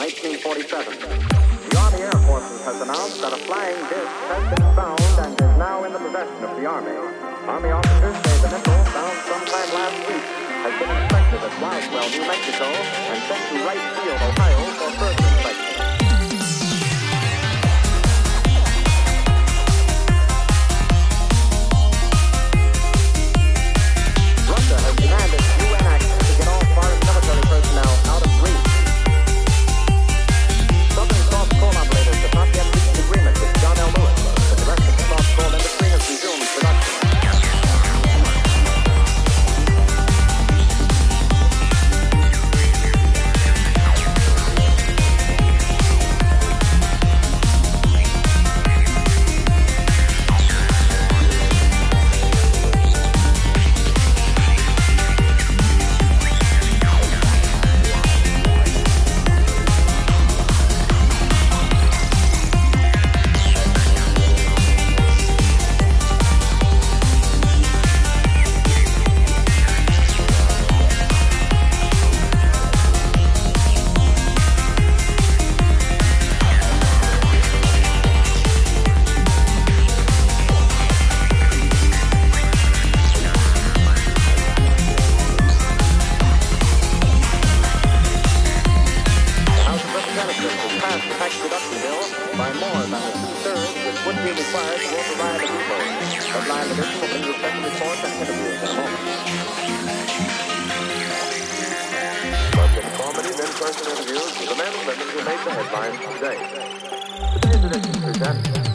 1947. The Army Air Forces has announced that a flying disc has been found and is now in the possession of the Army. Army officers say the missile found sometime last week has been inspected at Roswell, New Mexico, and sent to Wright Field, Ohio for further required to override a. Headline edition will reports and interviews in a moment. Informative in-person the women who made the headlines today. Today's edition presents